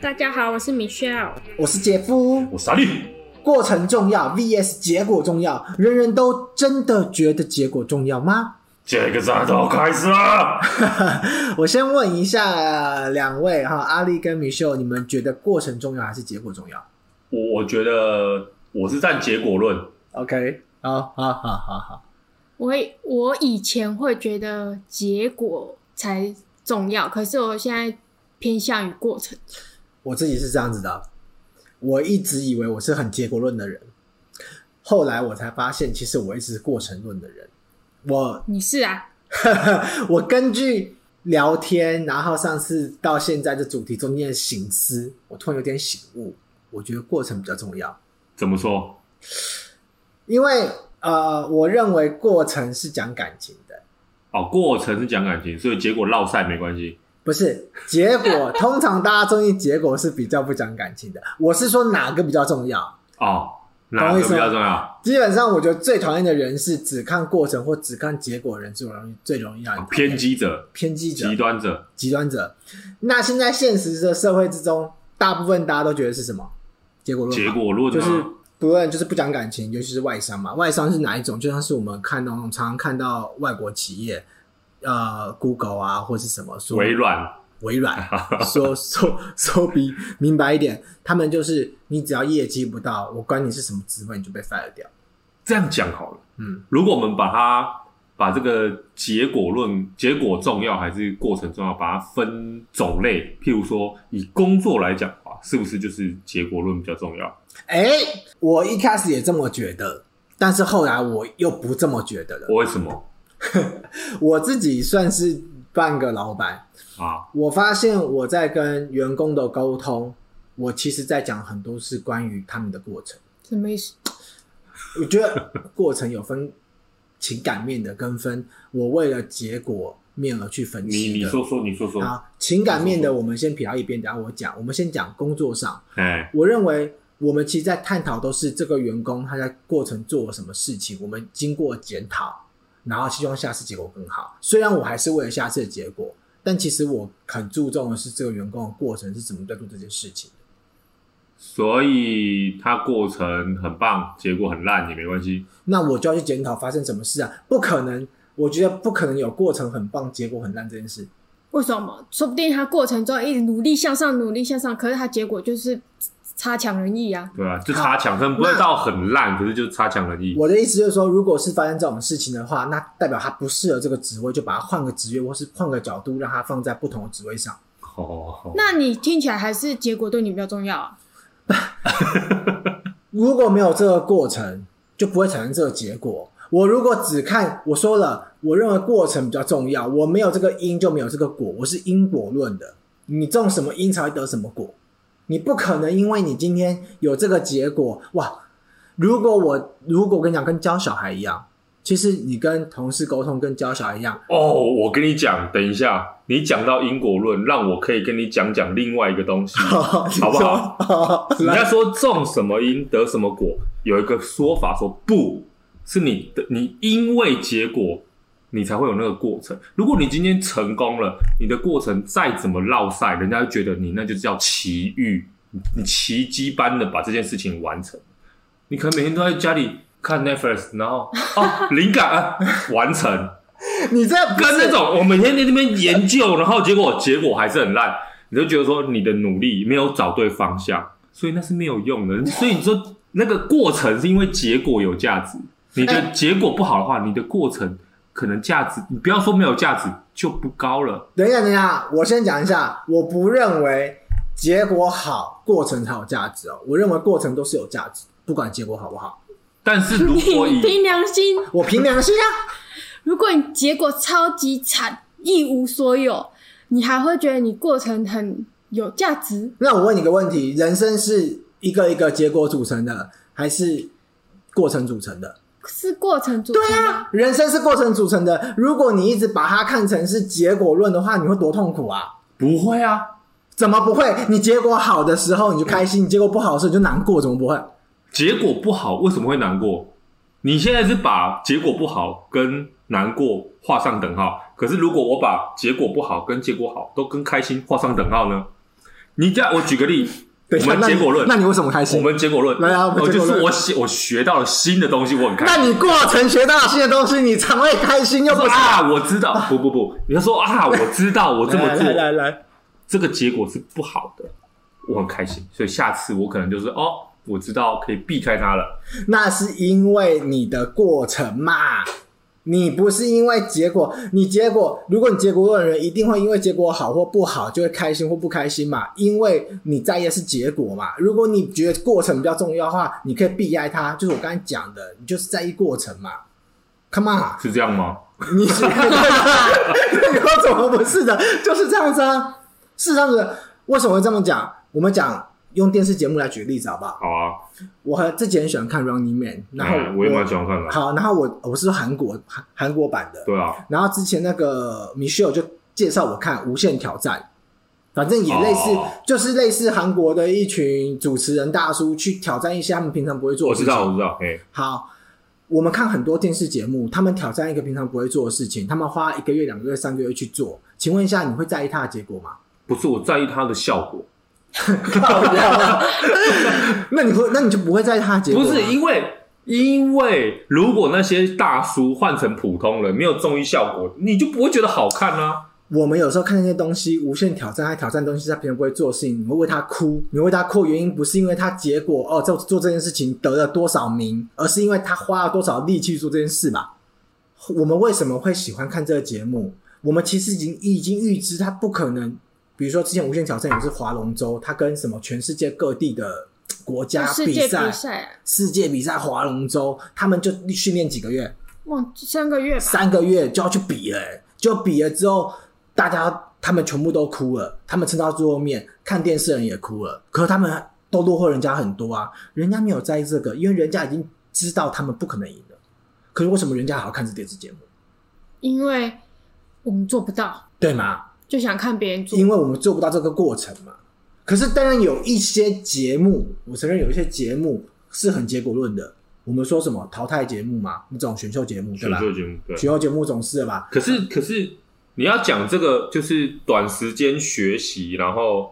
大家好，我是 Michelle，我是杰夫，我是阿力。过程重要 VS 结果重要，人人都真的觉得结果重要吗？这个战斗开始了。我先问一下两位哈，阿力跟 Michelle，你们觉得过程重要还是结果重要？我我觉得我是站结果论。OK，好好好好好。我我以前会觉得结果才重要，可是我现在偏向于过程。我自己是这样子的，我一直以为我是很结果论的人，后来我才发现，其实我一直是过程论的人。我你是啊？我根据聊天，然后上次到现在这主题中间的醒思，我突然有点醒悟，我觉得过程比较重要。怎么说？因为。呃，我认为过程是讲感情的。哦，过程是讲感情，所以结果落赛没关系。不是结果，通常大家中意结果是比较不讲感情的。我是说哪个比较重要？哦，哪个比较重要？基本上，我觉得最讨厌的人是只看过程或只看结果的人，最容易最容易让人偏激者、偏激者、极端者、极端者。那现在现实的社会之中，大部分大家都觉得是什么？结果论。结果论就是。不论就是不讲感情，尤其是外商嘛。外商是哪一种？就像是我们看到那种常常看到外国企业，呃，Google 啊，或是什么说微软，微软 说说说比明白一点，他们就是你只要业绩不到，我管你是什么职位，你就被 fire 掉。这样讲好了，嗯，如果我们把它把这个结果论，结果重要还是过程重要，把它分种类，譬如说以工作来讲是不是就是结果论比较重要？哎、欸，我一开始也这么觉得，但是后来我又不这么觉得了。为什么？我自己算是半个老板啊，我发现我在跟员工的沟通，我其实在讲很多是关于他们的过程。什么意思？我觉得过程有分情感面的，跟分我为了结果面而去分析的。你你说说，你说说。好，情感面的我们先撇到一边，等下我讲。我们先讲工作上。哎，我认为。我们其实，在探讨都是这个员工他在过程做了什么事情，我们经过检讨，然后希望下次结果更好。虽然我还是为了下次的结果，但其实我很注重的是这个员工的过程是怎么在做这件事情。所以他过程很棒，结果很烂也没关系。那我就要去检讨发生什么事啊？不可能，我觉得不可能有过程很棒，结果很烂这件事。为什么？说不定他过程中一直努力向上，努力向上，可是他结果就是。差强人意啊，对啊，就差强，但不会到很烂，可是就差强人意。我的意思就是说，如果是发生这种事情的话，那代表他不适合这个职位，就把他换个职位，或是换个角度，让他放在不同的职位上。哦，那你听起来还是结果对你比较重要啊？如果没有这个过程，就不会产生这个结果。我如果只看，我说了，我认为过程比较重要，我没有这个因就没有这个果，我是因果论的。你种什么因才会得什么果。你不可能因为你今天有这个结果哇！如果我如果我跟你讲，跟教小孩一样，其实你跟同事沟通跟教小孩一样哦。我跟你讲，等一下，你讲到因果论，让我可以跟你讲讲另外一个东西，哦、好不好？哦、人家说种什么因得什么果，有一个说法说不是你的，你因为结果。你才会有那个过程。如果你今天成功了，你的过程再怎么落赛，人家就觉得你那就叫奇遇，你奇迹般的把这件事情完成。你可能每天都在家里看 Netflix，然后哦，灵感啊，完成。你这跟那种我每天在那边研究，然后结果结果还是很烂，你就觉得说你的努力没有找对方向，所以那是没有用的。所以你说那个过程是因为结果有价值，你的结果不好的话，你的过程。可能价值，你不要说没有价值就不高了。等一下，等一下，我先讲一下，我不认为结果好，过程才有价值哦。我认为过程都是有价值，不管结果好不好。但是如果你凭良心，我凭良心啊。如果你结果超级惨，一无所有，你还会觉得你过程很有价值？那我问你个问题：人生是一个一个结果组成的，还是过程组成的？是过程组成的。对啊，人生是过程组成的。如果你一直把它看成是结果论的话，你会多痛苦啊！不会啊，怎么不会？你结果好的时候你就开心，你结果不好的时候你就难过，怎么不会？结果不好为什么会难过？你现在是把结果不好跟难过画上等号，可是如果我把结果不好跟结果好都跟开心画上等号呢？你这样，我举个例。我们结果论，那你为什么开心？我们结果论，来啊，我就是我学我学到了新的东西，我很开心。那你过程学到了新的东西，你常会开心又不是啊？我知道，不不不，你要说啊，我知道，我这么做，来来来，这个结果是不好的，我很开心，所以下次我可能就是哦，我知道可以避开它了。那是因为你的过程嘛。你不是因为结果，你结果，如果你结果论的人一定会因为结果好或不好就会开心或不开心嘛？因为你在意的是结果嘛。如果你觉得过程比较重要的话，你可以避开它。就是我刚才讲的，你就是在意过程嘛。Come on，是这样吗？你是？你说怎么不是的？就是这样子啊。是这样子，为什么会这么讲？我们讲。用电视节目来举例子好不好？好啊，我很自己很喜欢看《Running Man》，然后我，嗯、我也蛮喜欢看的。好，然后我我是韩国韩韩国版的，对啊。然后之前那个 Michelle 就介绍我看《无限挑战》，反正也类似，哦、就是类似韩国的一群主持人大叔去挑战一些他们平常不会做的事情。我知道，我知道。嘿，好，我们看很多电视节目，他们挑战一个平常不会做的事情，他们花一个月、两个月、三个月去做。请问一下，你会在意他的结果吗？不是，我在意他的效果。那你会，那你就不会在意他结果？不是因为，因为如果那些大叔换成普通人，没有综艺效果，你就不会觉得好看啊。我们有时候看那些东西，无限挑战，他挑战东西，他平常不会做的事情，你会为他哭，你会为他哭，原因不是因为他结果哦，做做这件事情得了多少名，而是因为他花了多少力气做这件事吧。我们为什么会喜欢看这个节目？我们其实已经已经预知他不可能。比如说，之前《无限挑战》也是划龙舟，他跟什么全世界各地的国家比赛，世界比赛划龙舟，他们就训练几个月，哇，三个月，三个月就要去比了，就比了之后，大家他们全部都哭了，他们撑到最后面，看电视人也哭了，可是他们都落后人家很多啊，人家没有在意这个，因为人家已经知道他们不可能赢了，可是为什么人家还要看这电视节目？因为我们做不到，对吗？就想看别人做，因为我们做不到这个过程嘛。可是当然有一些节目，我承认有一些节目是很结果论的。我们说什么淘汰节目嘛，那种选秀节目，对吧？选秀节目，对，选秀节目总是的吧。可是，可是你要讲这个，就是短时间学习，然后，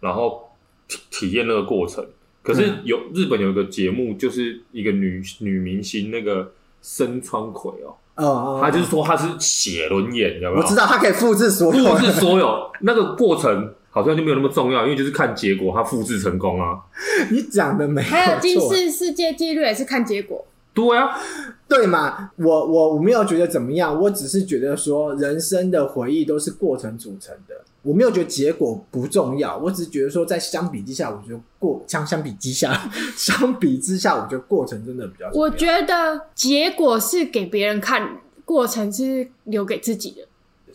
然后体体验那个过程。可是有日本有一个节目，就是一个女女明星，那个深川葵哦。哦，他就是说他是写轮眼，有没有？我知道他可以复制所有，复制所有那个过程好像就没有那么重要，因为就是看结果，他复制成功啊。你讲的没错。还有金氏世界纪录也是看结果。对啊，对嘛？我我我没有觉得怎么样，我只是觉得说人生的回忆都是过程组成的。我没有觉得结果不重要，我只是觉得说，在相比之下，我觉得过相相比之下，相比之下，我觉得过程真的比较重要。我觉得结果是给别人看，过程是留给自己的。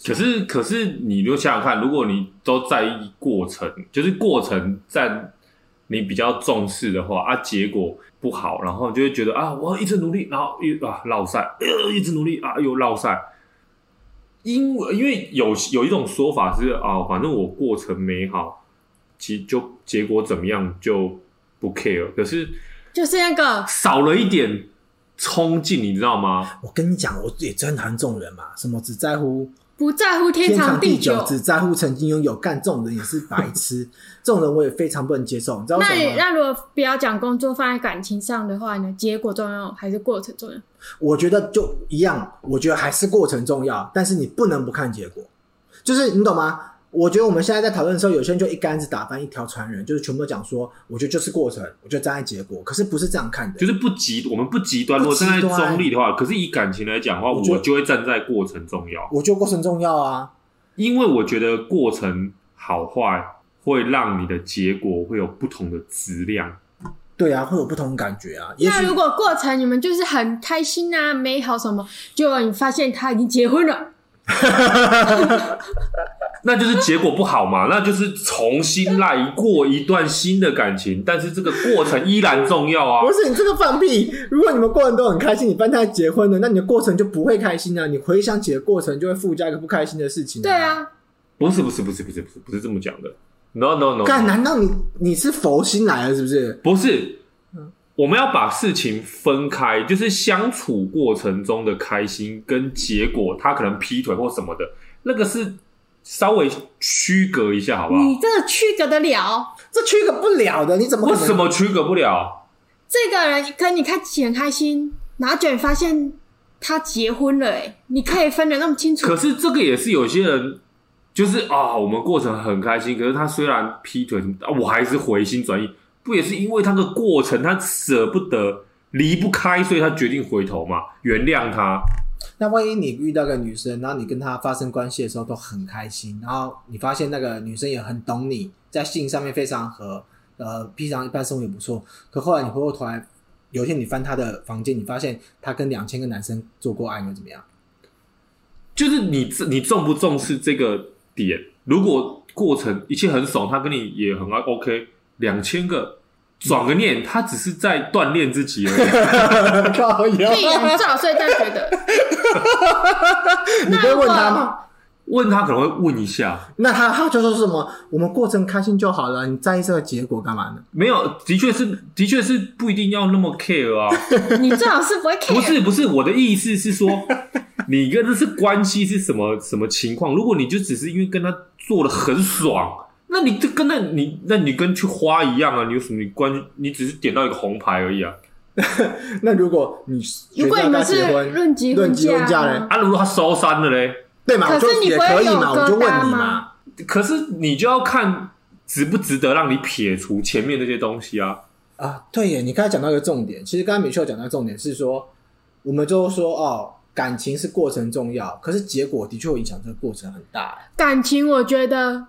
可是，可是，你就想想看，如果你都在意过程，就是过程在你比较重视的话，啊，结果不好，然后就会觉得啊，我要一直努力，然后又啊落赛，呃，一直努力啊又落赛。因为因为有有一种说法是啊，反正我过程美好，其实就结果怎么样就不 care。可是就是那个少了一点冲劲，你知道吗？我跟你讲，我也真讨厌这种人嘛，什么只在乎。不在乎天长地久，地久只在乎曾经拥有。干这种人也是白痴，这种人我也非常不能接受。你知道吗？那那如果不要讲工作，放在感情上的话呢？结果重要还是过程重要？我觉得就一样，我觉得还是过程重要，但是你不能不看结果，就是你懂吗？我觉得我们现在在讨论的时候，有些人就一竿子打翻一条船人，就是全部都讲说，我觉得就是过程，我觉得站在结果，可是不是这样看的，就是不极，我们不极端。如果站在中立的话，可是以感情来讲的话，我就，我就会站在过程重要。我觉得过程重要啊，因为我觉得过程好坏会让你的结果会有不同的质量。对啊，会有不同的感觉啊。那如果过程你们就是很开心啊、美好什么，就你发现他已经结婚了。那就是结果不好嘛，那就是重新来过一段新的感情，但是这个过程依然重要啊。不是你这个放屁！如果你们过程都很开心，你帮他结婚了，那你的过程就不会开心啊。你回想起的过程就会附加一个不开心的事情啊。对啊，不是不是不是不是不是不是这么讲的。No no no！干，难道你你是佛心来了是不是？不是。我们要把事情分开，就是相处过程中的开心跟结果，他可能劈腿或什么的，那个是稍微区隔一下，好不好？你这个区隔得了？这区隔不了的，你怎么可能？为什么区隔不了？这个人跟你看起很开心，然后就发现他结婚了，哎，你可以分得那么清楚？可是这个也是有些人，就是啊，我们过程很开心，可是他虽然劈腿什么，我还是回心转意。不也是因为他的过程，他舍不得、离不开，所以他决定回头嘛，原谅他。那万一你遇到个女生，然后你跟她发生关系的时候都很开心，然后你发现那个女生也很懂你，在性上面非常合，呃，平常一般生活也不错。可后来你回过头来，有一天你翻她的房间，你发现她跟两千个男生做过爱，又怎么样？就是你你重不重视这个点？如果过程一切很爽，她跟你也很爱，OK。两千个，转个念，他只是在锻炼自己而已。靠腰！对呀，最好是这样觉得。你不会问他吗？问他可能会问一下。那他他就说什么？我们过程开心就好了，你在意这个结果干嘛呢？没有，的确是，的确是不一定要那么 care 啊。你最好是不会 care。不是不是，我的意思是说，你跟这是关系是什么什么情况？如果你就只是因为跟他做的很爽。那你这跟那你那你跟去花一样啊？你有什么关？你只是点到一个红牌而已啊。那如果你如果你们是论及婚嫁呢？啊，如果他收山了嘞？对嘛？可是你不会有疙瘩吗？可是你就要看值不值得让你撇除前面那些东西啊。啊，对耶！你刚才讲到一个重点，其实刚才米秀讲到重点是说，我们就说哦，感情是过程重要，可是结果的确会影响这个过程很大。感情，我觉得。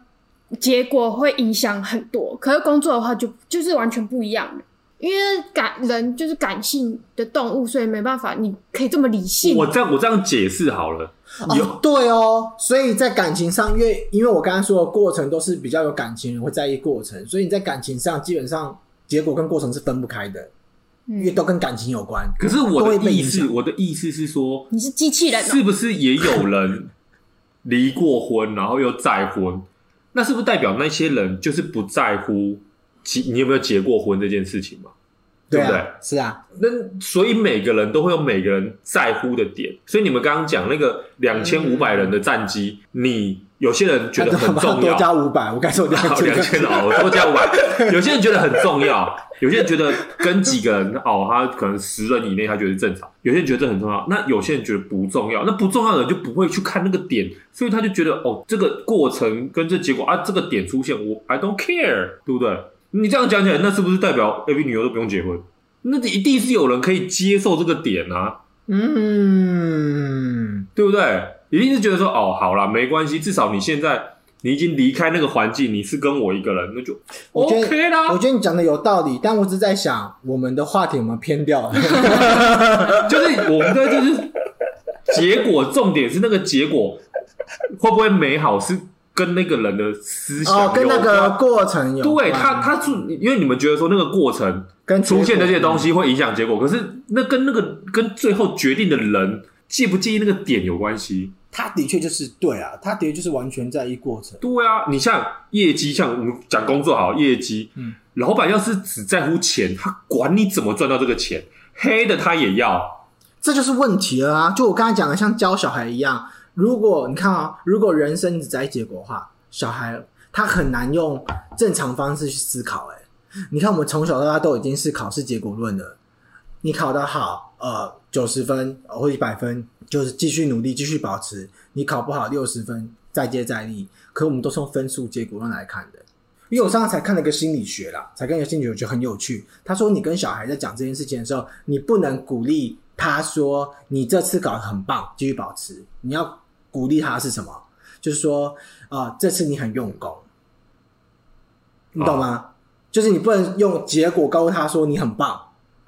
结果会影响很多，可是工作的话就就是完全不一样的，因为感人就是感性的动物，所以没办法，你可以这么理性。我这样我这样解释好了，有、哦、对哦，所以在感情上，因为因为我刚刚说的过程都是比较有感情人会在意过程，所以你在感情上基本上结果跟过程是分不开的，嗯、因为都跟感情有关。可是我的意思，我的意思是说，你是机器人、哦，是不是也有人离过婚，然后又再婚？那是不是代表那些人就是不在乎结你有没有结过婚这件事情嘛？对不对？是啊。那所以每个人都会有每个人在乎的点。所以你们刚刚讲那个两千五百人的战机，你有些人觉得很重要。多加五百，我感受两千。两千哦，多加五百。有些人觉得很重要，有些人觉得跟几个人哦，他可能十人以内他觉得正常。有些人觉得这很重要，那有些人觉得不重要。那不重要的人就不会去看那个点，所以他就觉得哦，这个过程跟这结果啊，这个点出现，我 I don't care，对不对？你这样讲起来，那是不是代表 AV 女优都不用结婚？那一定是有人可以接受这个点啊，嗯，对不对？一定是觉得说哦，好啦，没关系，至少你现在你已经离开那个环境，你是跟我一个人，那就 OK 啦。我觉得你讲的有道理，但我只是在想，我们的话题有没有偏掉了？就是我们的就是结果，重点是那个结果会不会美好是。跟那个人的思想有关，哦，跟那个过程有关。对他，他是因为你们觉得说那个过程跟出现的这些东西会影响结果，可是那跟那个跟最后决定的人介不介意那个点有关系。他的确就是对啊，他的确就是完全在意过程。对啊，你像业绩，像我们讲工作好，业绩，嗯，老板要是只在乎钱，他管你怎么赚到这个钱，黑的他也要，这就是问题了啊！就我刚才讲的，像教小孩一样。如果你看啊，如果人生只在意结果的话，小孩他很难用正常方式去思考。哎，你看我们从小到大都已经是考试结果论了。你考得好，呃，九十分或一百分，就是继续努力，继续保持。你考不好，六十分，再接再厉。可我们都是用分数结果论来看的。因为我上次才看了个心理学啦，才看一个心理学，我觉得很有趣。他说，你跟小孩在讲这件事情的时候，你不能鼓励他说你这次考得很棒，继续保持。你要。鼓励他是什么？就是说啊、这次你很用功，你懂吗？就是你不能用结果告诉他说你很棒，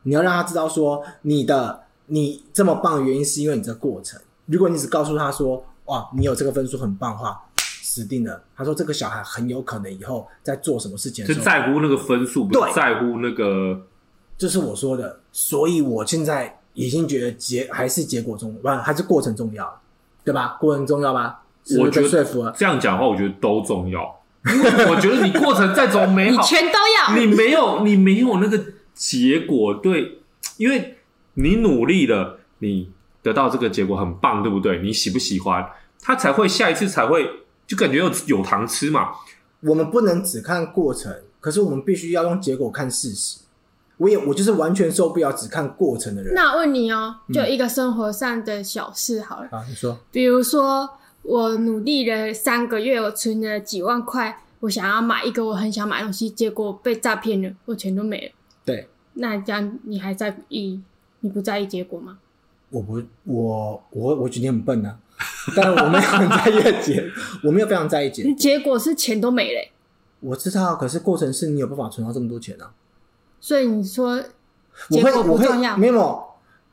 你要让他知道说你的你这么棒的原因是因为你这个过程。如果你只告诉他说哇，你有这个分数很棒的话，死定了。他说这个小孩很有可能以后在做什么事情就在乎那个分数，不，在乎那个，这是我说的。所以我现在已经觉得结还是结果重，不还是过程重要。对吧？过程重要吧？我觉得这样讲的话，我觉得都重要。因为我觉得你过程再怎么美好，你全都要。你没有，你没有那个结果对，因为你努力了，你得到这个结果很棒，对不对？你喜不喜欢？他才会下一次才会就感觉有有糖吃嘛。我们不能只看过程，可是我们必须要用结果看事实。我也我就是完全受不了只看过程的人。那我问你哦，就一个生活上的小事好了。嗯、啊，你说，比如说我努力了三个月，我存了几万块，我想要买一个我很想买的东西，结果被诈骗了，我钱都没了。对，那这样你还在意？你不在意结果吗？我不，我我我觉得很笨啊，但我没有很在意结，我没有非常在意结果。结果是钱都没了、欸。我知道，可是过程是你有办法存到这么多钱啊。所以你说结果不重要？没有，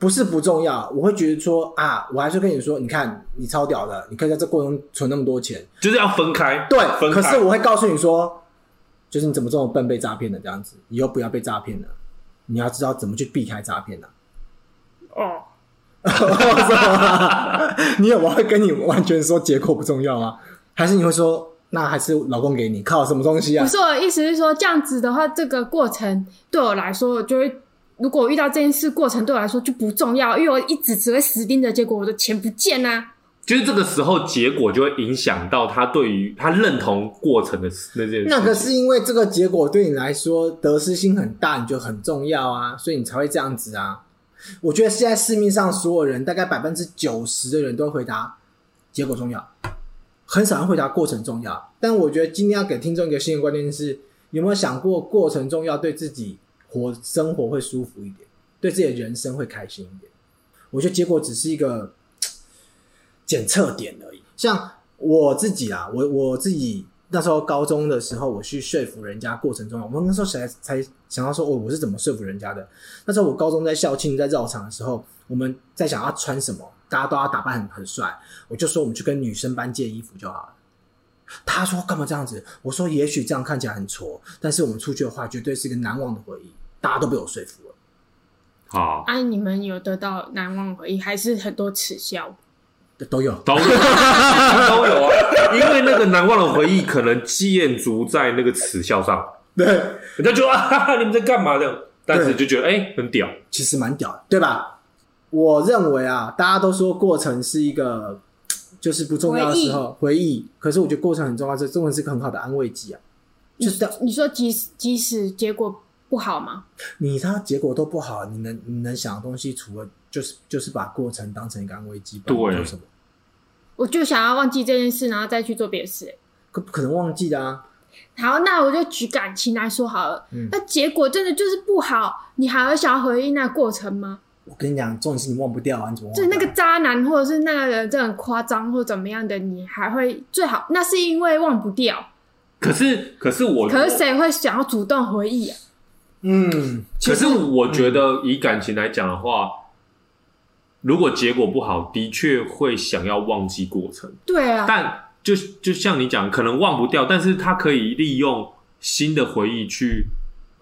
不是不重要。我会觉得说啊，我还是跟你说，你看你超屌的，你可以在这过程中存那么多钱，就是要分开。对，分开。可是我会告诉你说，就是你怎么这么笨被诈骗的这样子，以后不要被诈骗了。你要知道怎么去避开诈骗的。哦，你有我会跟你完全说结果不重要吗？还是你会说？那还是老公给你靠什么东西啊？不是，我的意思是说，这样子的话，这个过程对我来说，我就会如果我遇到这件事，过程对我来说就不重要，因为我一直只会死盯着结果，我的钱不见啊。就是这个时候，结果就会影响到他对于他认同过程的那件事。那个是因为这个结果对你来说得失心很大，你就很重要啊，所以你才会这样子啊。我觉得现在市面上所有人，大概百分之九十的人都会回答结果重要。很少人回答过程重要，但我觉得今天要给听众一个新的观念是：有没有想过过程重要，对自己活生活会舒服一点，对自己的人生会开心一点？我觉得结果只是一个 检测点而已。像我自己啊，我我自己那时候高中的时候，我去说服人家过程重要。我那时候才才想到说，哦，我是怎么说服人家的？那时候我高中在校庆在绕场的时候，我们在想要穿什么。大家都要打扮很很帅，我就说我们去跟女生班借衣服就好了。他说干嘛这样子？我说也许这样看起来很挫，但是我们出去的话绝对是一个难忘的回忆。大家都被我说服了。好，哎、啊，你们有得到难忘回忆，还是很多耻笑？都有，都有，都有啊！因为那个难忘的回忆可能建筑在那个耻笑上。对，人家就啊哈哈，你们在干嘛的？但是就觉得哎、欸，很屌，其实蛮屌的，对吧？我认为啊，大家都说过程是一个就是不重要的时候回忆，回忆，可是我觉得过程很重要，这真的是一个很好的安慰剂啊。就是你说即使即使结果不好吗？你他结果都不好，你能你能想的东西，除了就是就是把过程当成一个安慰剂，对，有什么？我就想要忘记这件事，然后再去做别的事。可不可能忘记的啊？好，那我就举感情来说好了。嗯，那结果真的就是不好，你还会想要回忆那过程吗？我跟你讲，这种事你忘不掉啊！你怎么忘？就那个渣男，或者是那个人，这很夸张，或怎么样的，你还会最好？那是因为忘不掉。可是，可是我，可是谁会想要主动回忆啊？嗯，可是我觉得以感情来讲的话，嗯，如果结果不好，的确会想要忘记过程。对啊，但就就像你讲，可能忘不掉，但是他可以利用新的回忆去。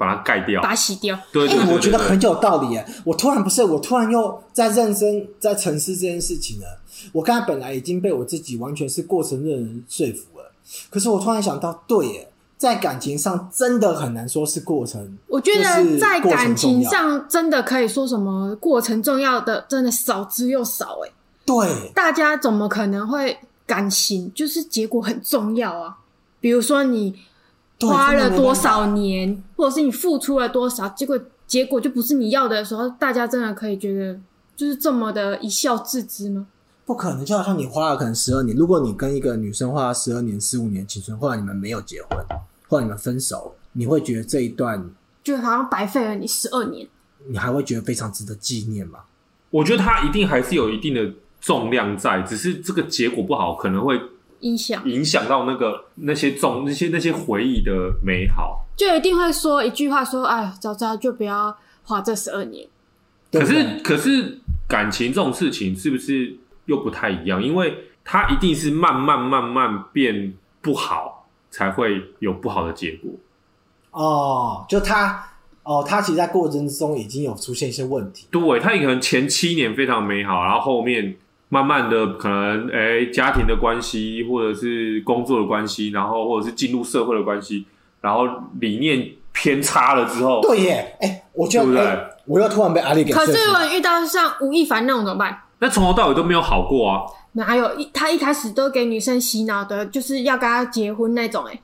把它盖掉，把它洗掉。对，对，我觉得很有道理耶。我突然不是，我突然又在认真在沉思这件事情了。我刚才本来已经被我自己完全是过程的人说服了，可是我突然想到，对耶，在感情上真的很难说是过程。我觉得在感情上真的可以说什么过程重要的，真的少之又少。哎，对，大家怎么可能会感情就是结果很重要啊？比如说你。花了多少年，或者是你付出了多少，结果结果就不是你要的时候，大家真的可以觉得就是这么的一笑置之吗？不可能，就好像你花了可能十二年，如果你跟一个女生花了十二年、十五年青春，后来你们没有结婚，后来你们分手，你会觉得这一段就好像白费了你十二年，你还会觉得非常值得纪念吗？我觉得它一定还是有一定的重量在，只是这个结果不好，可能会。影响影响到那个那些重那些那些回忆的美好，就一定会说一句话说：“哎，早知道就不要花这十二年。”可是可是感情这种事情是不是又不太一样？因为它一定是慢慢慢慢变不好，才会有不好的结果。哦，就他哦，他其实，在过程中已经有出现一些问题。对，他可能前七年非常美好，然后后面。慢慢的，可能诶、欸，家庭的关系，或者是工作的关系，然后或者是进入社会的关系，然后理念偏差了之后，对耶，哎、欸，我觉得对不对哎我又突然被阿力给可是遇到像吴亦凡那种怎么办？那从头到尾都没有好过啊。哪有一他一开始都给女生洗脑的，就是要跟他结婚那种、欸？哎，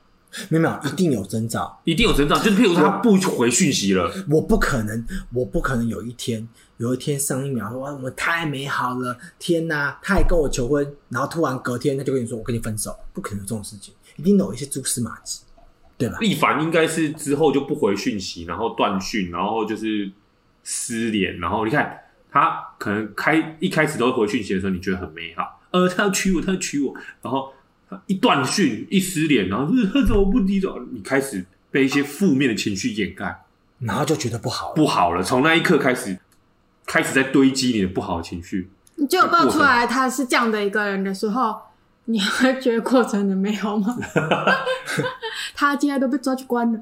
没有没有，一定有征兆。一定有成长，就是譬如说他不回讯息了，我不可能，我不可能有一天，有一天上一秒说哇，我们太美好了，天哪，他还跟我求婚，然后突然隔天他就跟你说我跟你分手，不可能有这种事情，一定有一些蛛丝马迹，对吧？亦凡应该是之后就不回讯息，然后断讯，然后就是失联，然后你看他可能开一开始都回讯息的时候，你觉得很美好，呃，他要娶我，他要娶我，然后一断讯一失联，然后他怎么不低头？你开始被一些负面的情绪掩盖，然后就觉得不好，不好了，从那一刻开始，开始在堆积你的不好的情绪。你就爆出来他是这样的一个人的时候，你会觉得过程很美好吗？他今天都被抓去关了，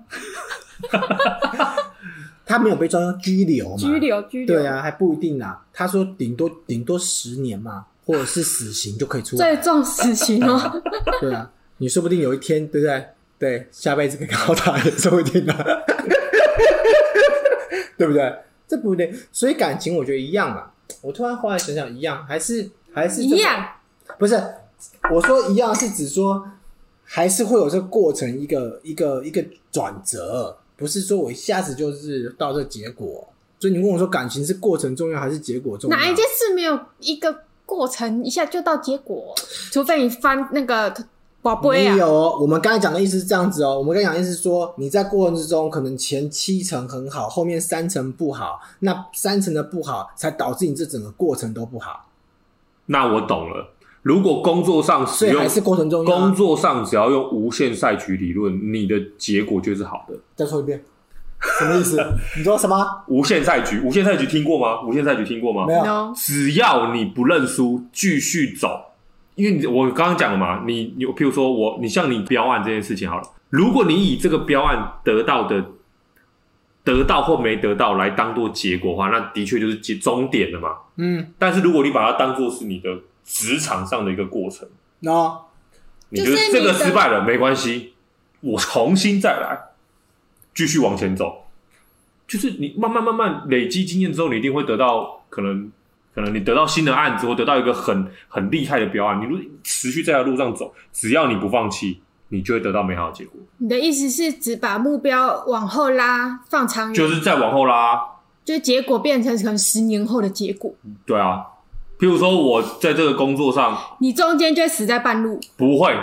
他没有被抓到拘留嘛？拘留拘留。对啊，还不一定啊。他说顶多顶多十年嘛，或者是死刑就可以出来。最重死刑哦。对啊，你说不定有一天，对不对？对，下辈子可以告他也说不定啊，对不对？这不对，所以感情我觉得一样嘛。我突然后来想想，一样还是还是、一样？不是，我说一样是指说，还是会有这个过程，一个一个一个转折。不是说我一下子就是到这结果，所以你问我说感情是过程重要还是结果重要？哪一件事没有一个过程一下就到结果？除非你翻那个宝贝啊。没有，我们刚才讲的意思是这样子哦。我们刚才讲的意思是说，你在过程之中可能前七层很好，后面三层不好，那三层的不好才导致你这整个过程都不好。那我懂了。如果工作上使用，还是过程中工作上只要用无限赛局理论，你的结果就是好的。再说一遍，什么意思？你说什么？无限赛局，无限赛局听过吗？无限赛局听过吗？没有。只要你不认输，继续走，因为你我刚刚讲了嘛，你你譬如说我，你像你标案这件事情好了，如果你以这个标案得到的得到或没得到来当做结果的话，那的确就是结终点了嘛。嗯。但是如果你把它当做是你的。职场上的一个过程，那、no. 你觉得这个失败了没关系，我重新再来，继续往前走。就是你慢慢慢慢累积经验之后，你一定会得到可能可能你得到新的案子，或得到一个很很厉害的标案。你如果持续在这路上走，只要你不放弃，你就会得到美好的结果。你的意思是只把目标往后拉，放长远，就是再往后拉，就结果变成可能十年后的结果。对啊。譬如说，我在这个工作上，你中间就会死在半路。不会，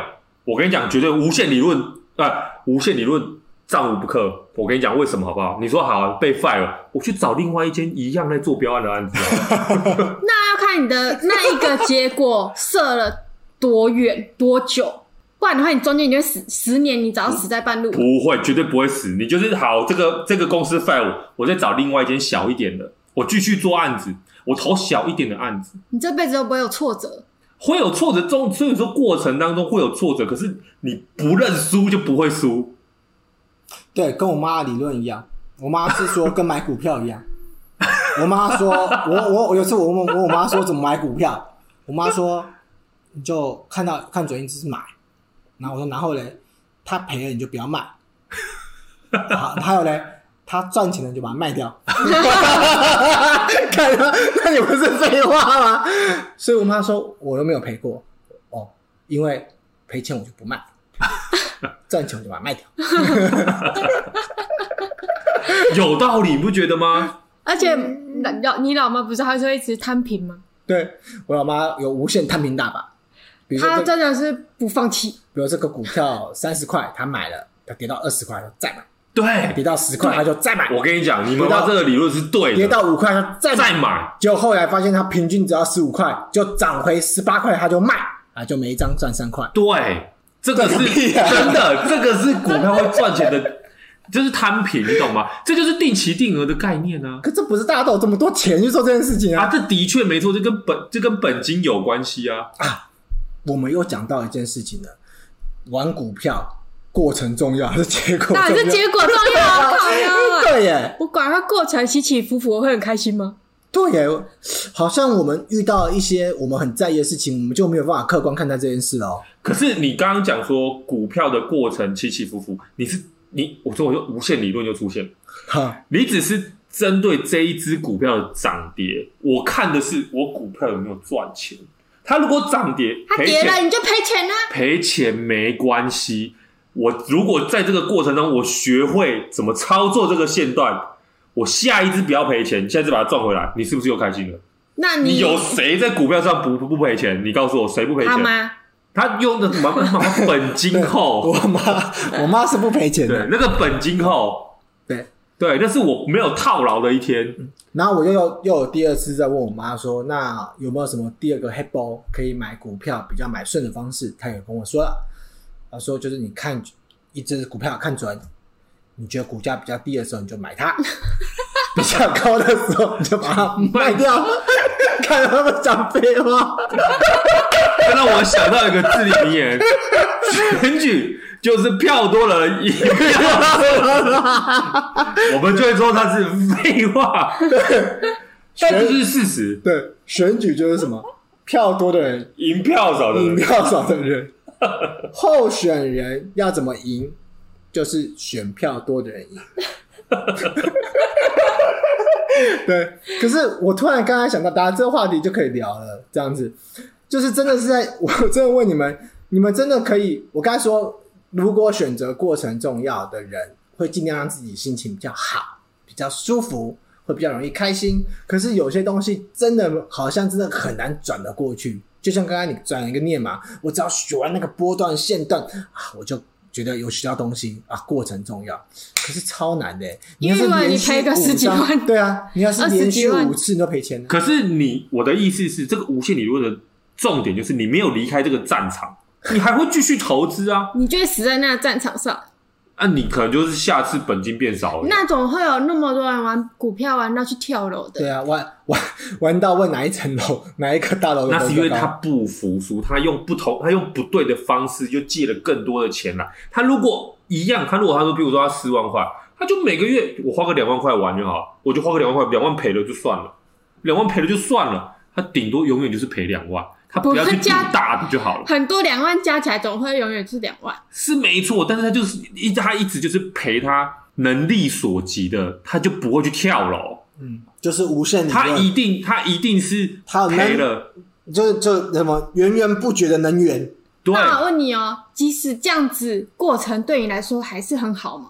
我跟你讲，绝对无限理论啊、呃，无限理论战无不克。我跟你讲为什么，好不好？你说好被 fire 了，我去找另外一间一样在做标案的案子。那要看你的 那一个结果射了多远多久，不然的话，你中间你就死十年，你只要死在半路。不会，绝对不会死。你就是好，这个这个公司 fire 我，我再找另外一间小一点的，我继续做案子。我投小一点的案子，你这辈子都不会有挫折，会有挫折中，所以说过程当中会有挫折，可是你不认输就不会输。对，跟我妈的理论一样，我妈是说跟买股票一样。我妈说，我我我有次我问我我妈说怎么买股票，我妈说你就看到看准一只是买，然后我说然后嘞，他赔了你就不要卖，好，还有嘞。他赚钱了就把它卖掉，看他，那你不是废话吗？所以我妈说我都没有赔过哦，因为赔钱我就不卖，赚钱我就把它卖掉，有道理，你不觉得吗？而且老你老妈不是还说一直摊平吗？对，我老妈有无限摊平大法，比如说她真的是不放弃。比如这个股票三十块，她买了，她跌到二十块，再买。对，跌到十块他就再买。我跟你讲，你们妈这个理论是对的。跌到五块他再再买，结果后来发现他平均只要十五块，就涨回十八块他就卖啊，就每一张赚三块。对，这个是真的，这个是股票会赚钱的，就是摊平，你懂吗？这就是定期定额的概念啊。可这不是大家都有这么多钱去做这件事情啊？啊，这的确没错，这跟本这跟本金有关系啊。啊，我们又讲到一件事情了，玩股票。过程重要还是结果重要？那是结果重要啊！对耶，我管它过程起起伏伏，我会很开心吗？对耶，好像我们遇到一些我们很在意的事情，我们就没有办法客观看待这件事哦。可是你刚刚讲说股票的过程起起伏伏，你是你，我说我就无限理论就出现了。哈，你只是针对这一只股票的涨跌，我看的是我股票有没有赚钱。它如果涨跌，它跌了你就赔钱啊，赔钱没关系。我如果在这个过程中，我学会怎么操作这个线段，我下一只不要赔钱，下一只把它赚回来，你是不是又开心了？那你，你有谁在股票上不不不赔钱？你告诉我谁不赔钱？他妈，他用的什么本金扣？我妈，我妈是不赔钱的。对，那个本金扣，对对，那是我没有套牢的一天。然后我又又又有第二次在问我妈说，那有没有什么第二个黑包可以买股票比较买顺的方式？她也跟我说了，她说就是你看一只股票看准，你觉得股价比较低的时候你就买它，比较高的时候你就把它卖掉。看他们讲废话，让我想到一个至理名言：选举就是票多了赢票，我们就会说他是废话，但这是事实。对，选举就是什么？票多的人赢票少的人，赢票少的人，候选人要怎么赢？就是选票多的人赢。对，可是我突然刚才想到，大家这个话题就可以聊了。这样子，就是真的是在，我真的问你们，你们真的可以？我刚才说，如果选择过程重要的人，会尽量让自己心情比较好，比较舒服，会比较容易开心。可是有些东西真的好像真的很难转得过去，就像刚刚你转一个念嘛，我只要学完那个波段线段啊，我就。觉得有学到东西啊，过程重要，可是超难的。你要是连续个十几万，对啊，你要是连续五次你都赔钱。可是你，我的意思是，这个无限理论的重点就是你没有离开这个战场，你还会继续投资啊，你就会死在那个战场上。那、啊、你可能就是下次本金变少了。那总会有那么多人玩股票玩到去跳楼的。对啊，玩玩玩到问哪一层楼，哪一个大楼？那是因为他不服输，他用不同，他用不对的方式，就借了更多的钱来。他如果一样，他如果他说，比如说他四万块，他就每个月我花个两万块玩就好，我就花个两万块，两万赔了就算了，两万赔了就算了，他顶多永远就是赔两万。他不要去赌大的就好了。很多两万加起来总会永远是两万，是没错。但是他就是一他一直就是赔他能力所及的，他就不会去跳楼。嗯，就是无限。他一定他一定是他赔了，就就什么源源不绝的能源。对。那我问你哦，即使这样子过程对你来说还是很好吗？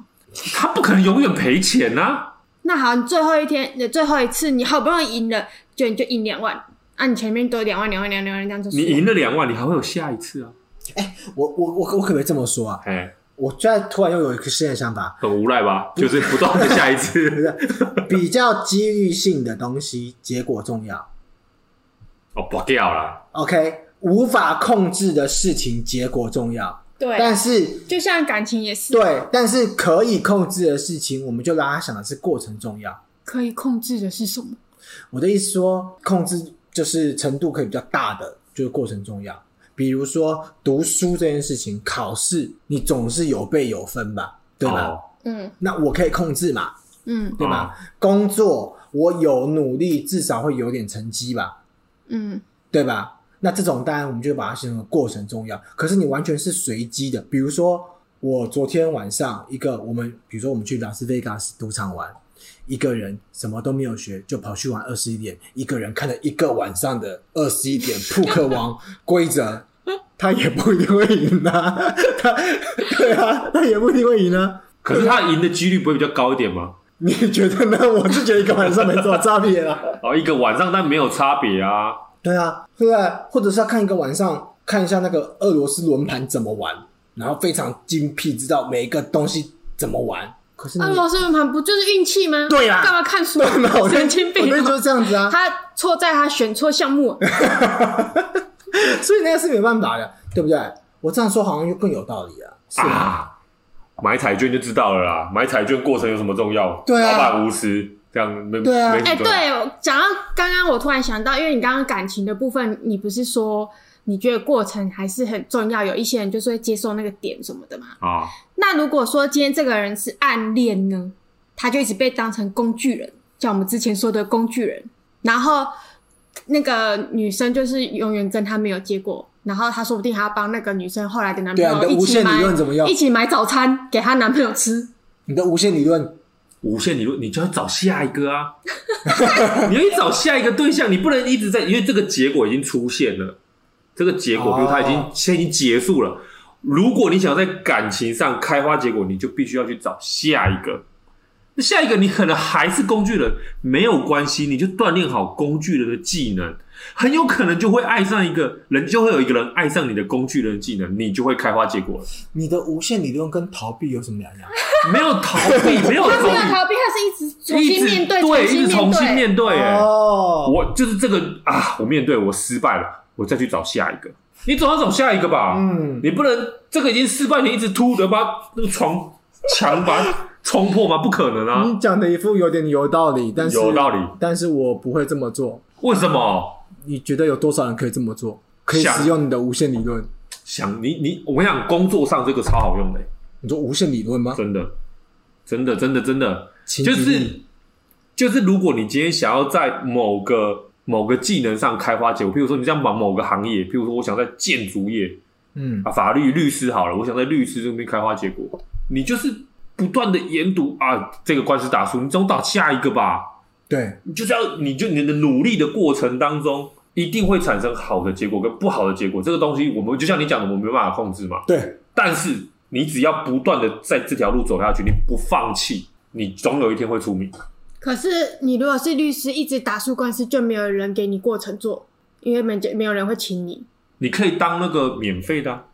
他不可能永远赔钱啊。那好，你最后一天，你最后一次，你好不容易赢了，就你就赢两万。那、你前面都两万两万两两万这样子，你赢了两万，你还会有下一次啊？哎、我我我我可不可以这么说啊？哎、我现在突然又有一个新的想法，很无赖吧？就是不断的下一次，比较几率性的东西，结果重要。哦，不掉了。OK，无法控制的事情，结果重要。对，但是就像感情也是。对，但是可以控制的事情，我们就让他想的是过程重要。可以控制的是什么？我的意思说，控制。就是程度可以比较大的，就是过程重要。比如说读书这件事情，考试你总是有备有分吧，对吧？嗯，那我可以控制嘛，嗯，对吧？嗯、工作我有努力，至少会有点成绩吧，嗯，对吧？那这种当然我们就把它形成过程重要。可是你完全是随机的，比如说我昨天晚上一个我们，比如说我们去拉斯维加斯赌场玩。一个人什么都没有学，就跑去玩二十一点。一个人看了一个晚上的二十一点扑克王 规则，他也不一定会赢啊。他对啊，他也不一定会赢啊。可是他赢的几率不会比较高一点吗？你觉得呢？我是觉得一个晚上没什么差别啊。哦，一个晚上但没有差别啊。对啊，对不对？或者是要看一个晚上，看一下那个俄罗斯轮盘怎么玩，然后非常精辟，知道每一个东西怎么玩。可是俄罗斯轮盘不就是运气吗？对呀、啊，干嘛看书？神经病！我就是这样子啊。他错在他选错项目，所以那个是没办法的，对不对？我这样说好像又更有道理了。是啊，买彩券就知道了啦。买彩券过程有什么重要？对啊，老板无私这样没对啊。哎、欸，对，讲到刚刚我突然想到，因为你刚刚感情的部分，你不是说。你觉得过程还是很重要？有一些人就是会接受那个点什么的嘛。啊，那如果说今天这个人是暗恋呢，他就一直被当成工具人，像我们之前说的工具人。然后那个女生就是永远跟他没有结果，然后他说不定还要帮那个女生后来的男朋友一起买，一起买早餐给她男朋友吃。你的无限理论无限理论，你就要找下一个啊！你要去找下一个对象，你不能一直在，因为这个结果已经出现了，这个结果，比如他已经现在已经结束了。如果你想要在感情上开花结果，你就必须要去找下一个。那下一个你可能还是工具人，没有关系，你就锻炼好工具人的技能。很有可能就会爱上一个人，就会有一个人爱上你的工具人的技能，你就会开花结果了。你的无限理论跟逃避有什么两样？没有逃避，没有逃避，逃避，他是一直重新面对，对，一直重新面对。哎，哦，我就是这个啊，我面对，我失败了，我再去找下一个。你总要找下一个吧？嗯，你不能这个已经失败，你一直突的把那个床墙把它冲破吗？不可能啊！你讲的一副有点有道理，但是有道理，但是我不会这么做。为什么？你觉得有多少人可以这么做？可以使用你的无限理论？想你你，我跟你讲，工作上这个超好用的。你说无限理论吗？真的，真的，真的，真的，就是就是，如果你今天想要在某个某个技能上开花结果，譬如说你这样忙某个行业，譬如说我想在建筑业，嗯啊，法律律师好了，我想在律师这边开花结果，你就是不断的研读啊，这个官司打输，你总打下一个吧。对，你就是要，你就你的努力的过程当中，一定会产生好的结果跟不好的结果。这个东西，我们就像你讲的，我们没办法控制嘛。对，但是你只要不断的在这条路走下去，你不放弃，你总有一天会出名。可是你如果是律师，一直打输官司，就没有人给你过程做，因为没没有人会请你。你可以当那个免费的啊。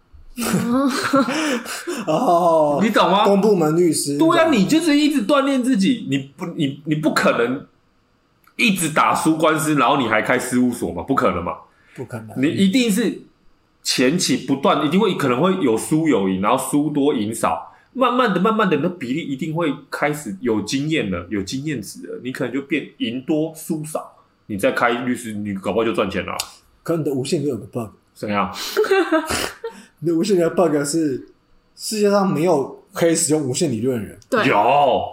哦，你懂吗？公部门律师。对啊，你就是一直锻炼自己，你不，你你不可能。一直打输官司，然后你还开事务所嘛？不可能嘛！不可能，你一定是前期不断，一定会可能会有输有赢，然后输多赢少，慢慢的、慢慢的，你的比例一定会开始有经验了，有经验值了，你可能就变赢多输少，你再开律师，你搞不好就赚钱了。可你的无限就有个 bug，怎样？你的无限的 bug 是世界上没有可以使用无限理论的人，对，有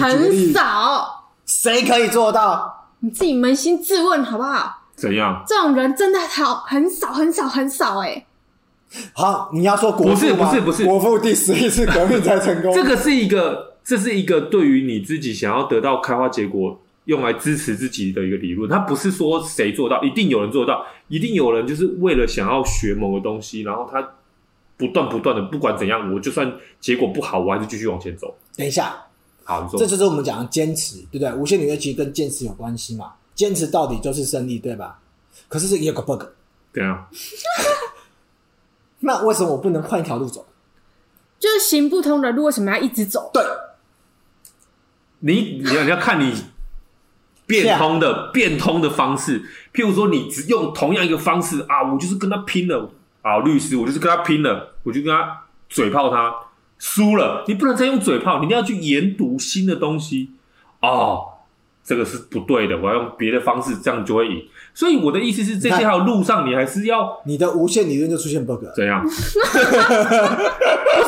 很少。谁可以做到？你自己扪心自问好不好？怎样？这种人真的好很少很少很少哎、欸。好，你要说国父？不是不是不是，国父第十一次革命才成功。这个是一个，这是一个对于你自己想要得到开花结果，用来支持自己的一个理论。他不是说谁做到，一定有人做到，一定有人就是为了想要学某个东西，然后他不断不断的，不管怎样，我就算结果不好，我还是继续往前走。等一下。好，这就是我们讲的坚持，对不对？无限理论其实跟坚持有关系嘛，坚持到底就是胜利，对吧？可是这也有个 bug，对啊。那为什么我不能换一条路走？就是行不通的路，为什么要一直走？对，你你要你要看你变通的变通的方式，譬如说你只用同样一个方式啊，我就是跟他拼了啊，律师，我就是跟他拼了，我就跟他嘴炮他。输了，你不能再用嘴炮，你一定要去研读新的东西。哦，这个是不对的，我要用别的方式，这样就会赢。所以我的意思是，这条路上你还是要你的无限理论就出现 bug，怎样？不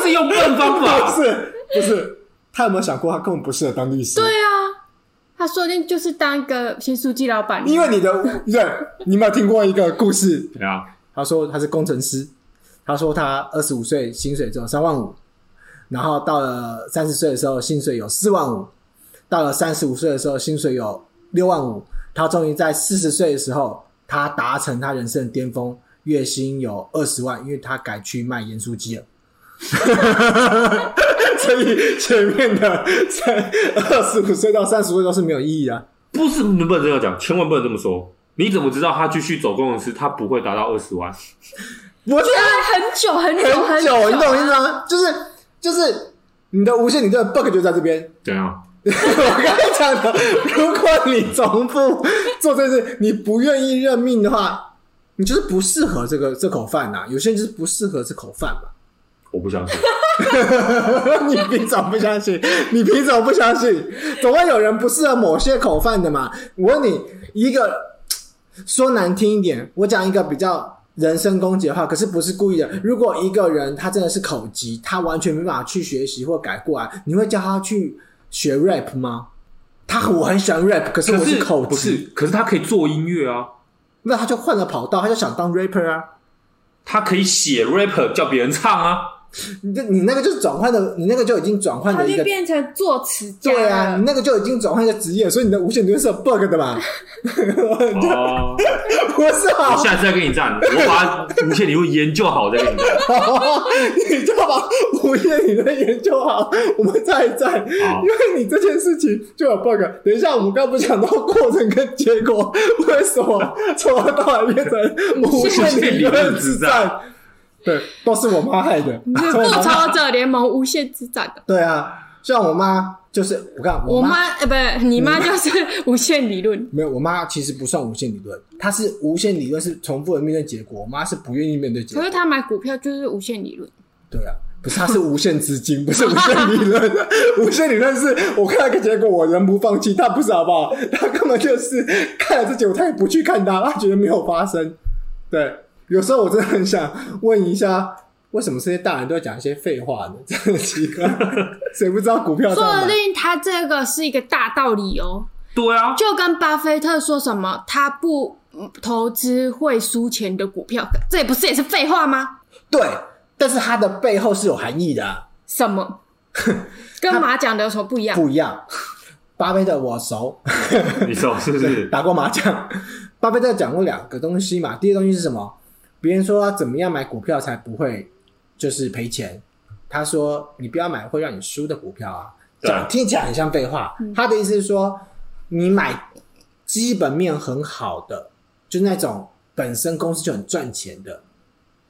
是用笨方法，不是不是。他有没有想过，他根本不适合当律师？对啊，他说不定就是当一个新书记老板。因为你的对，你有没有听过一个故事？对啊，他说他是工程师，他说他二十五岁薪水只有三万五。然后到了三十岁的时候，薪水有四万五；到了三十五岁的时候，薪水有六万五。他终于在四十岁的时候，他达成他人生的巅峰，月薪有二十万，因为他改去卖盐酥鸡了。所以前面的在二十五岁到三十岁都是没有意义的。不是，你不能这样讲，千万不能这么说。你怎么知道他继续走工程师，他不会达到二十万？我觉得很久很久很久，很久，你懂我意思吗？就是。就是你的无限，你这个 bug 就在这边。对啊，我刚才讲的，如果你重复做这事，你不愿意认命的话，你就是不适合这个这口饭呐。有些人就是不适合这口饭嘛。我不相信，你凭什么不相信？你凭什么不相信？总会有人不适合某些口饭的嘛。我问你一个，说难听一点，我讲一个比较。人身攻击的话，可是不是故意的。如果一个人他真的是口疾，他完全没办法去学习或改过来，你会叫他去学 rap 吗？他我很喜欢 rap，可是我是口疾，不是，可是他可以做音乐啊。那他就换了跑道，他就想当 rapper 啊。他可以写 rapper 叫别人唱啊。你这你那个就是转换的，你那个就已经转换了一个，它就变成作词家。对啊，你那个就已经转换一个职业，所以你的无限理论是有 bug 的嘛？哦，不是啊，我下次再跟你战，我把无限理论研究好再跟你战。你就把无限理论研究好，我们再战。因为你这件事情就有 bug。等一下，我们刚不讲到过程跟结果，为什么从头到尾变成无限理论之战？对，都是我妈害的。你是复仇者联盟无限之战的。对啊，像我妈就是我看我妈呃，不是你妈就是无限理论。没有，我妈其实不算无限理论，她是无限理论是重复的面对结果，我妈是不愿意面对结果。可是她买股票就是无限理论。对啊，不是，她是无限资金，不是无限理论。无限理论是我看了个结果，我仍不放弃。她不是好不好？她根本就是看了这结果，她也不去看它，她觉得没有发生。对。有时候我真的很想问一下，为什么这些大人都要讲一些废话呢？真的奇怪，谁不知道股票？说不定他这个是一个大道理哦。对啊，就跟巴菲特说什么他不投资会输钱的股票，这也不是也是废话吗？对，但是它的背后是有含义的啊。什么？跟马讲的有什么不一样？不一样。巴菲特我熟，你熟是不是？打过麻将。巴菲特讲过两个东西嘛，第一个东西是什么？别人说怎么样买股票才不会就是赔钱？他说：“你不要买会让你输的股票啊！”讲听起来很像废话。他的意思是说，你买基本面很好的，就那种本身公司就很赚钱的，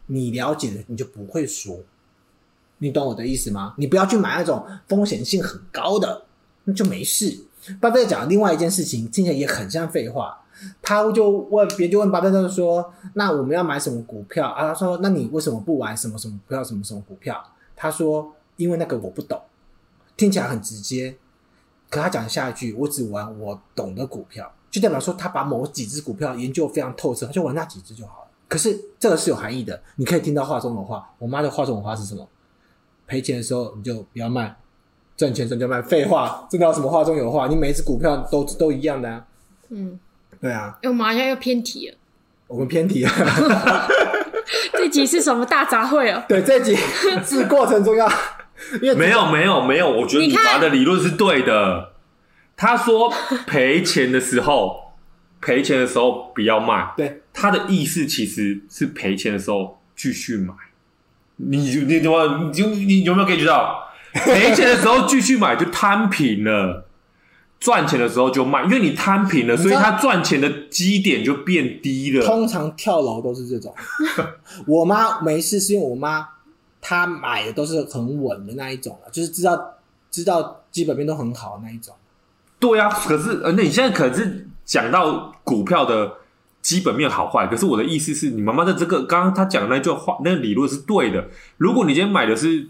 你了解的你就不会输。你懂我的意思吗？你不要去买那种风险性很高的，那就没事。巴菲特讲的另外一件事情，听起来也很像废话。他就问别人就问巴菲特说：“那我们要买什么股票啊？”他说：“那你为什么不玩什么什么股票？什么什么股票？”他说：“因为那个我不懂。”听起来很直接，可他讲下一句：“我只玩我懂的股票。”就代表说他把某几只股票研究非常透彻，他就玩那几只就好了。可是这个是有含义的，你可以听到话中的话。我妈的话中的话是什么？赔钱的时候你就不要卖，赚钱时就卖。废话，真的有什么话中有话？你每一只股票都都一样的啊。嗯。对啊，我们好像又偏题了。我们偏题了。这集是什么大杂烩哦？对，这集是过程中要，因为没有没有没有，我觉得你爸的理论是对的。他说赔钱的时候，赔钱的时候不要卖。对，他的意思其实是赔钱的时候继续买。你你怎么你就你有没有感觉到赔钱的时候继续买就摊平了？赚钱的时候就卖，因为你摊平了，所以他赚钱的基点就变低了。通常跳楼都是这种。我妈没事，是因为我妈她买的都是很稳的那一种，就是知道知道基本面都很好的那一种。对啊，可是呃，那你现在可是讲到股票的基本面好坏，可是我的意思是你妈妈的这个刚刚她讲的那句话，那个理论是对的。如果你今天买的是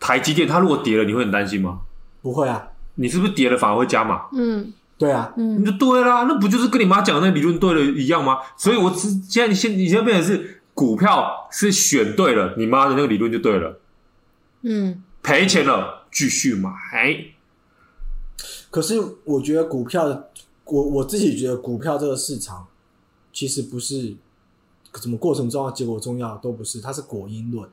台积电，它如果跌了，你会很担心吗？不会啊。你是不是跌了反而会加码？嗯，对啊，嗯，你就对啦，那不就是跟你妈讲的那理论对了一样吗？所以我只现在你现你现在变成是股票是选对了，你妈的那个理论就对了。嗯，赔钱了继续买。可是我觉得股票，我我自己觉得股票这个市场其实不是什么过程重要，结果重要都不是，它是果因论。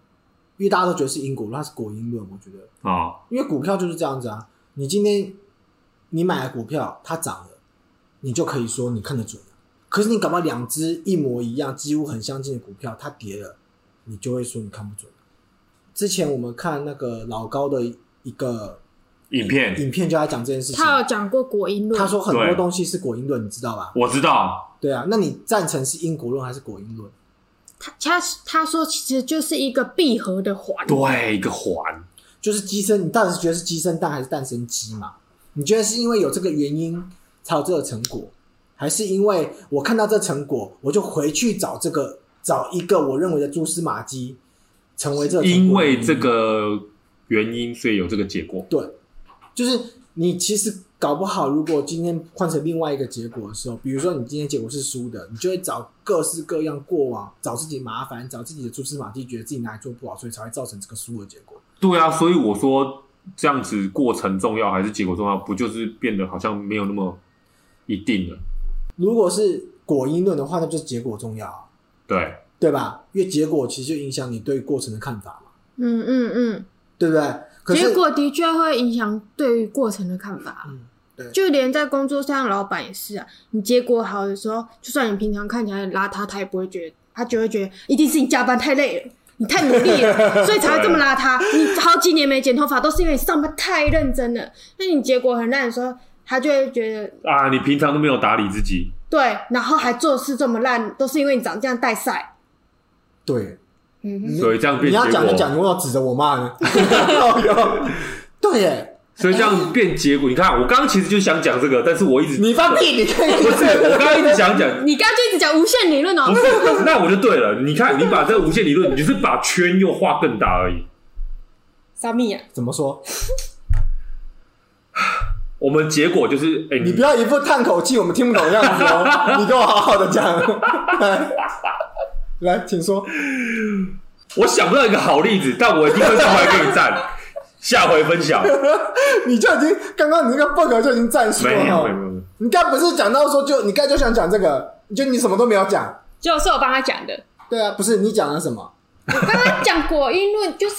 因为大家都觉得是因果论，它是果因论。我觉得啊，哦、因为股票就是这样子啊。你今天你买了股票，它涨了，你就可以说你看得准了。可是你搞不好两只一模一样、几乎很相近的股票，它跌了，你就会说你看不准。之前我们看那个老高的一个影片，影片就在讲这件事情。他有讲过果因论，他说很多东西是果因论，你知道吧？我知道。对啊，那你赞成是因果论还是果因论？他他他说其实就是一个闭合的环，对，一个环，就是鸡生，你到底是觉得是鸡生蛋还是蛋生鸡嘛？你觉得是因为有这个原因才有这个成果，还是因为我看到这成果，我就回去找这个找一个我认为的蛛丝马迹，成为这个因为这个原因，所以有这个结果。对，就是你其实。搞不好，如果今天换成另外一个结果的时候，比如说你今天结果是输的，你就会找各式各样过往，找自己麻烦，找自己的蛛丝马迹，觉得自己哪里做不好，所以才会造成这个输的结果。对啊，所以我说这样子过程重要还是结果重要？不就是变得好像没有那么一定了？如果是果因论的话，那就是结果重要，对，对吧？因为结果其实就影响你对过程的看法嘛。嗯嗯嗯，对不对？可是结果的确会影响对于过程的看法。嗯，对，就连在工作上，老板也是啊。你结果好的时候，就算你平常看起来邋遢，他也不会觉得，他就会觉得一定是你加班太累了，你太努力了，所以才会这么邋遢。你好几年没剪头发，都是因为你上班太认真了。那你结果很烂的时候，他就会觉得啊，你平常都没有打理自己。对，然后还做事这么烂，都是因为你长这样带晒。对，嗯，所以这样变你要讲就讲，你为什么指着我骂呢。对耶，所以这样变结果。你看，我刚刚其实就想讲这个，但是我一直你放屁，你可以不是，我刚刚一直想讲，你刚刚就一直讲无限理论哦。不是，那我就对了。你看，你把这个无限理论，你就是把圈又画更大而已。啥米啊？怎么说？我们结果就是，哎、欸，你不要一副叹口气，我们听不懂的样子哦。你给我好好的讲，来，来，请说。我想不到一个好例子，但我一定会上来给你赞，下回分享。你就已经刚刚你那个 bug 就已经战术了。没有没有没有。你刚不是讲到说就你刚就想讲这个，就你什么都没有讲，就是我帮他讲的。对啊，不是你讲了什么？我刚刚讲果因论就是。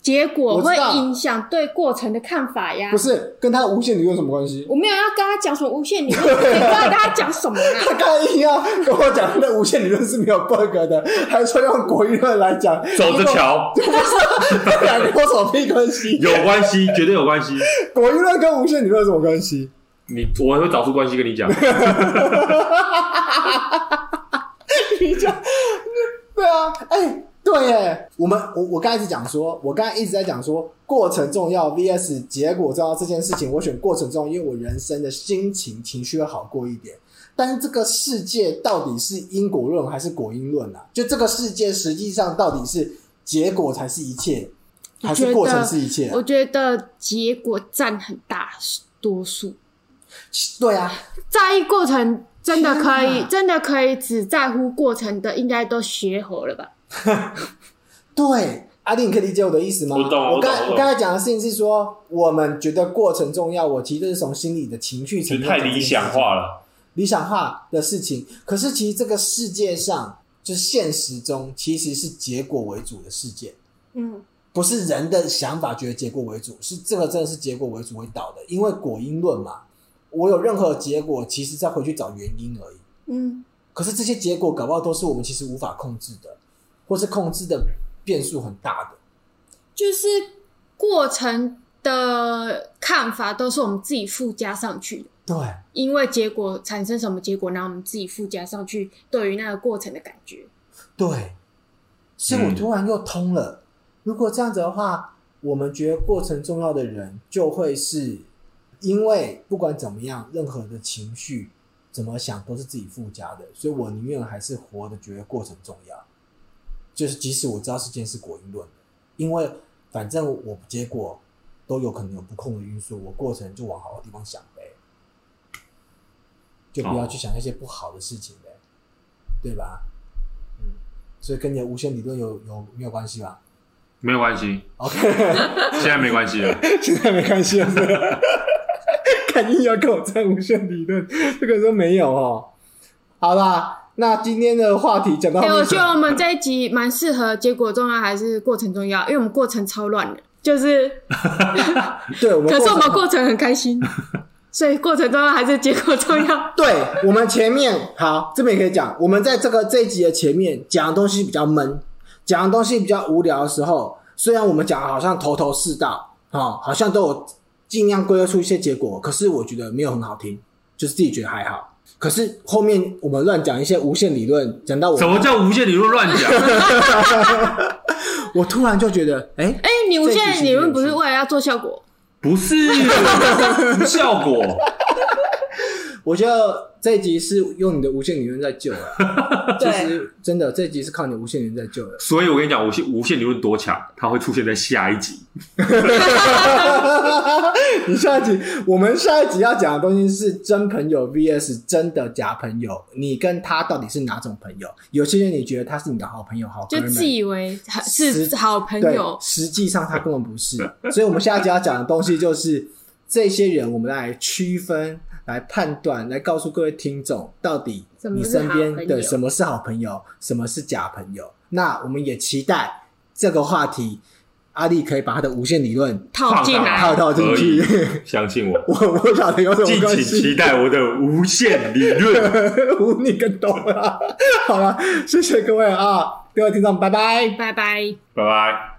结果会影响对过程的看法呀？不是跟他无限理论有什么关系？我没有要跟他讲什么无限理论，你不知道跟他讲什么啦？他刚才硬要跟我讲那无限理论是没有 bug 的，还说用国语论来讲，走着瞧，这两个有什么屁关系？有关系，绝对有关系。国语论跟无限理论有什么关系？你我会找出关系跟你讲。你讲，对啊，哎、欸。对耶，我们我我刚才一直讲说，我刚才一直在讲说，过程重要 vs 结果重要这件事情，我选过程重要，因为我人生的心情情绪会好过一点。但是这个世界到底是因果论还是果因论啊？就这个世界实际上到底是结果才是一切，还是过程是一切啊？我觉得结果占很大多数。对啊，在意过程真的可以，真的可以只在乎过程的，应该都学活了吧？对，阿弟，你可以理解我的意思吗？我懂。我刚我刚才讲的事情是说，我们觉得过程重要，我其实是从心里的情绪层面，太理想化了，理想化的事情。可是其实这个世界上，就是现实中，其实是结果为主的世界。嗯，不是人的想法觉得结果为主，是这个真的是结果为主为导的，因为果因论嘛。我有任何结果，其实再回去找原因而已。嗯，可是这些结果搞不好都是我们其实无法控制的。或是控制的变数很大的，就是过程的看法都是我们自己附加上去的。对，因为结果产生什么结果，然后我们自己附加上去对于那个过程的感觉。对，所以我突然又通了。嗯。如果这样子的话，我们觉得过程重要的人，就会是因为不管怎么样，任何的情绪怎么想都是自己附加的，所以我宁愿还是活的觉得过程重要。就是即使我知道事件是果因论的，因为反正我结果都有可能有不控的因素，我过程就往好的地方想呗，就不要去想那些不好的事情呗，对吧？嗯，所以跟你的无限理论有有没有关系吧？没有关系。OK，现在没关系了，现在没关系了？肯定要跟我争无限理论，这个说没有哦。好啦。那今天的话题讲到，欸，我觉得我们这一集蛮适合结果重要还是过程重要？因为我们过程超乱的，就是 对，我们可是我们过程很开心，所以过程重要还是结果重要？对，我们前面好，这边也可以讲，我们在这个这一集的前面讲的东西比较闷，讲的东西比较无聊的时候，虽然我们讲的好像头头是道，哦，好像都有尽量归纳出一些结果，可是我觉得没有很好听，就是自己觉得还好。可是后面我们乱讲一些无限理论，讲到我什么叫无限理论乱讲？我突然就觉得，哎、欸、哎、欸，你无限理论不是为了要做效果？不是，效果。我觉得这一集是用你的无限理论在救了，其实真的这一集是靠你的无限理论在救的。所以我跟你讲，无限无限理论多强，它会出现在下一集。你下一集，我们下一集要讲的东西是真朋友 VS 真的假朋友，你跟他到底是哪种朋友？有些人你觉得他是你的好朋友，好朋友，就自以为是好朋友，实际上他根本不是。所以我们下一集要讲的东西就是这些人，我们来区分。来判断，来告诉各位听众，到底你身边的什么是好朋友，什么是假朋友。那我们也期待这个话题，阿力可以把他的无限理论套进来，套套进去。相信我，我我晓得有什么关系。敬请期待我的无限理论，无你更懂了。好了，谢谢各位啊，各位听众，拜拜，拜拜，拜拜。